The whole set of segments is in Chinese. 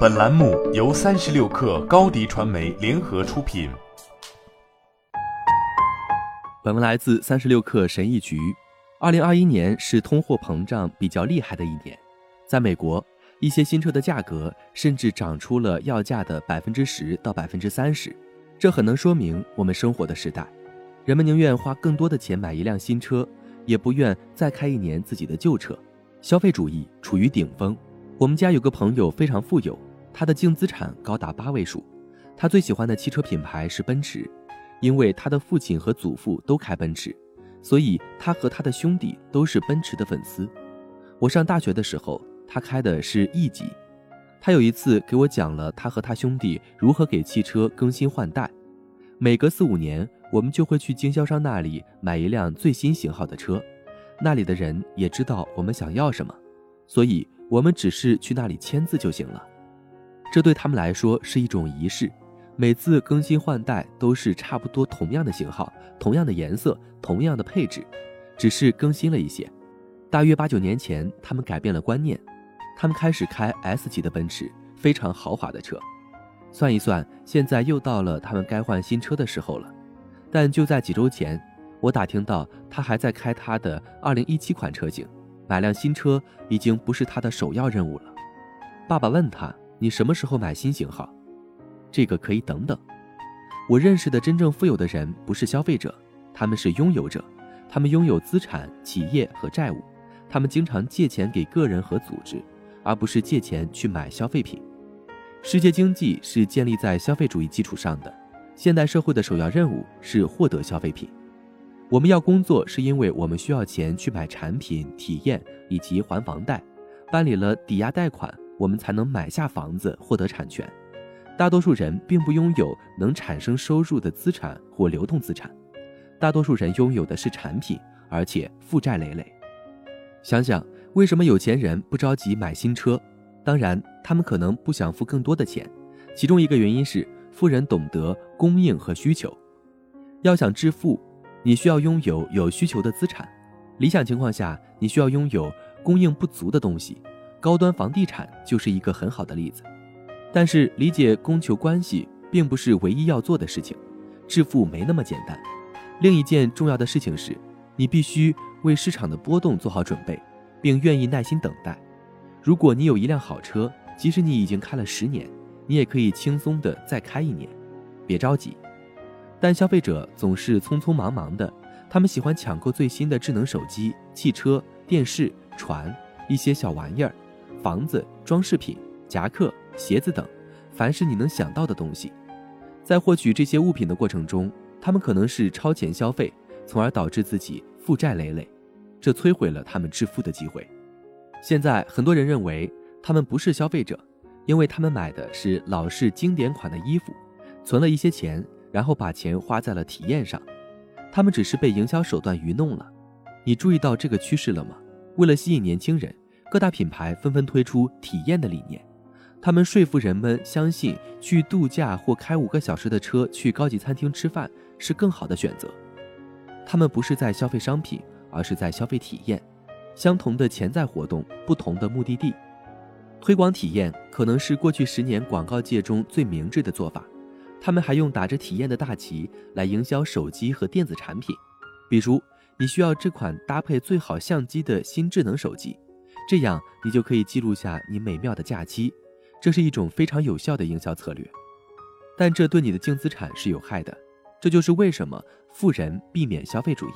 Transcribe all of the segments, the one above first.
本栏目由三十六氪高低传媒联合出品。本文来自三十六氪神译局。二零二一年是通货膨胀比较厉害的一年，在美国，一些新车的价格甚至涨出了要价的百分之十到百分之三十，这很能说明我们生活的时代。人们宁愿花更多的钱买一辆新车，也不愿再开一年自己的旧车。消费主义处于顶峰。我们家有个朋友非常富有，他的净资产高达八位数。他最喜欢的汽车品牌是奔驰，因为他的父亲和祖父都开奔驰，所以他和他的兄弟都是奔驰的粉丝。我上大学的时候，他开的是 E 级。他有一次给我讲了他和他兄弟如何给汽车更新换代。每隔四五年，我们就会去经销商那里买一辆最新型号的车。那里的人也知道我们想要什么，所以我们只是去那里签字就行了。这对他们来说是一种仪式，每次更新换代都是差不多同样的型号、同样的颜色、同样的配置，只是更新了一些。大约八九年前，他们改变了观念，他们开始开 S 级的奔驰，非常豪华的车。算一算，现在又到了他们该换新车的时候了。但就在几周前。我打听到他还在开他的2017款车型，买辆新车已经不是他的首要任务了。爸爸问他：“你什么时候买新型号？”这个可以等等。我认识的真正富有的人不是消费者，他们是拥有者，他们拥有资产、企业和债务，他们经常借钱给个人和组织，而不是借钱去买消费品。世界经济是建立在消费主义基础上的，现代社会的首要任务是获得消费品。我们要工作，是因为我们需要钱去买产品、体验以及还房贷。办理了抵押贷款，我们才能买下房子，获得产权。大多数人并不拥有能产生收入的资产或流动资产，大多数人拥有的是产品，而且负债累累。想想为什么有钱人不着急买新车？当然，他们可能不想付更多的钱。其中一个原因是，富人懂得供应和需求。要想致富。你需要拥有有需求的资产，理想情况下，你需要拥有供应不足的东西，高端房地产就是一个很好的例子。但是，理解供求关系并不是唯一要做的事情，致富没那么简单。另一件重要的事情是，你必须为市场的波动做好准备，并愿意耐心等待。如果你有一辆好车，即使你已经开了十年，你也可以轻松的再开一年，别着急。但消费者总是匆匆忙忙的，他们喜欢抢购最新的智能手机、汽车、电视、船、一些小玩意儿、房子、装饰品、夹克、鞋子等，凡是你能想到的东西。在获取这些物品的过程中，他们可能是超前消费，从而导致自己负债累累，这摧毁了他们致富的机会。现在很多人认为他们不是消费者，因为他们买的是老式经典款的衣服，存了一些钱。然后把钱花在了体验上，他们只是被营销手段愚弄了。你注意到这个趋势了吗？为了吸引年轻人，各大品牌纷纷推出体验的理念。他们说服人们相信去度假或开五个小时的车去高级餐厅吃饭是更好的选择。他们不是在消费商品，而是在消费体验。相同的潜在活动，不同的目的地。推广体验可能是过去十年广告界中最明智的做法。他们还用打着体验的大旗来营销手机和电子产品，比如你需要这款搭配最好相机的新智能手机，这样你就可以记录下你美妙的假期。这是一种非常有效的营销策略，但这对你的净资产是有害的。这就是为什么富人避免消费主义。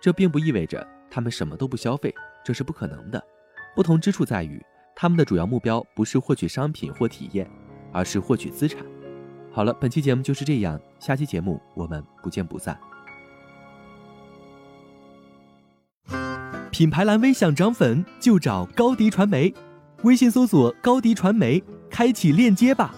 这并不意味着他们什么都不消费，这是不可能的。不同之处在于，他们的主要目标不是获取商品或体验，而是获取资产。好了，本期节目就是这样，下期节目我们不见不散。品牌蓝 V 想涨粉就找高迪传媒，微信搜索高迪传媒，开启链接吧。